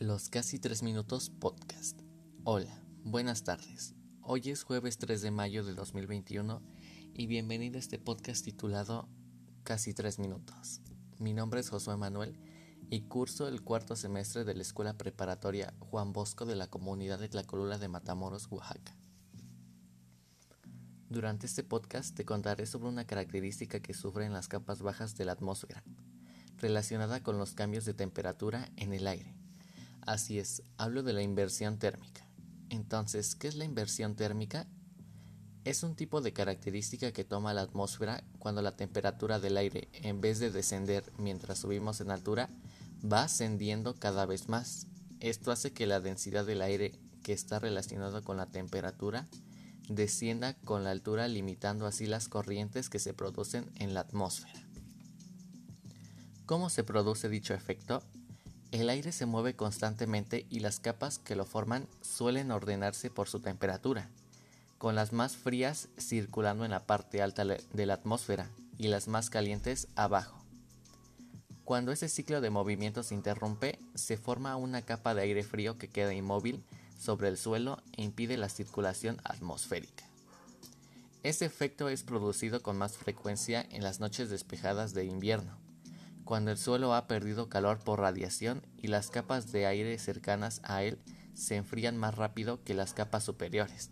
Los casi 3 minutos podcast. Hola, buenas tardes. Hoy es jueves 3 de mayo de 2021 y bienvenido a este podcast titulado Casi 3 minutos. Mi nombre es Josué Manuel y curso el cuarto semestre de la Escuela Preparatoria Juan Bosco de la comunidad de Tlacolula de Matamoros, Oaxaca. Durante este podcast te contaré sobre una característica que sufren las capas bajas de la atmósfera, relacionada con los cambios de temperatura en el aire Así es, hablo de la inversión térmica. Entonces, ¿qué es la inversión térmica? Es un tipo de característica que toma la atmósfera cuando la temperatura del aire, en vez de descender mientras subimos en altura, va ascendiendo cada vez más. Esto hace que la densidad del aire, que está relacionado con la temperatura, descienda con la altura limitando así las corrientes que se producen en la atmósfera. ¿Cómo se produce dicho efecto? El aire se mueve constantemente y las capas que lo forman suelen ordenarse por su temperatura, con las más frías circulando en la parte alta de la atmósfera y las más calientes abajo. Cuando ese ciclo de movimiento se interrumpe, se forma una capa de aire frío que queda inmóvil sobre el suelo e impide la circulación atmosférica. Ese efecto es producido con más frecuencia en las noches despejadas de invierno cuando el suelo ha perdido calor por radiación y las capas de aire cercanas a él se enfrían más rápido que las capas superiores.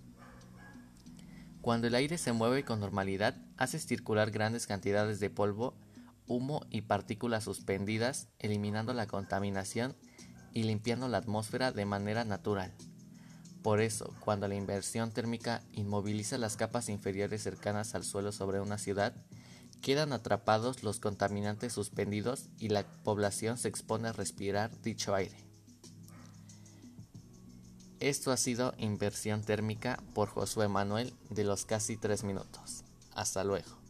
Cuando el aire se mueve con normalidad, hace circular grandes cantidades de polvo, humo y partículas suspendidas, eliminando la contaminación y limpiando la atmósfera de manera natural. Por eso, cuando la inversión térmica inmoviliza las capas inferiores cercanas al suelo sobre una ciudad, Quedan atrapados los contaminantes suspendidos y la población se expone a respirar dicho aire. Esto ha sido Inversión Térmica por Josué Manuel de los casi 3 minutos. Hasta luego.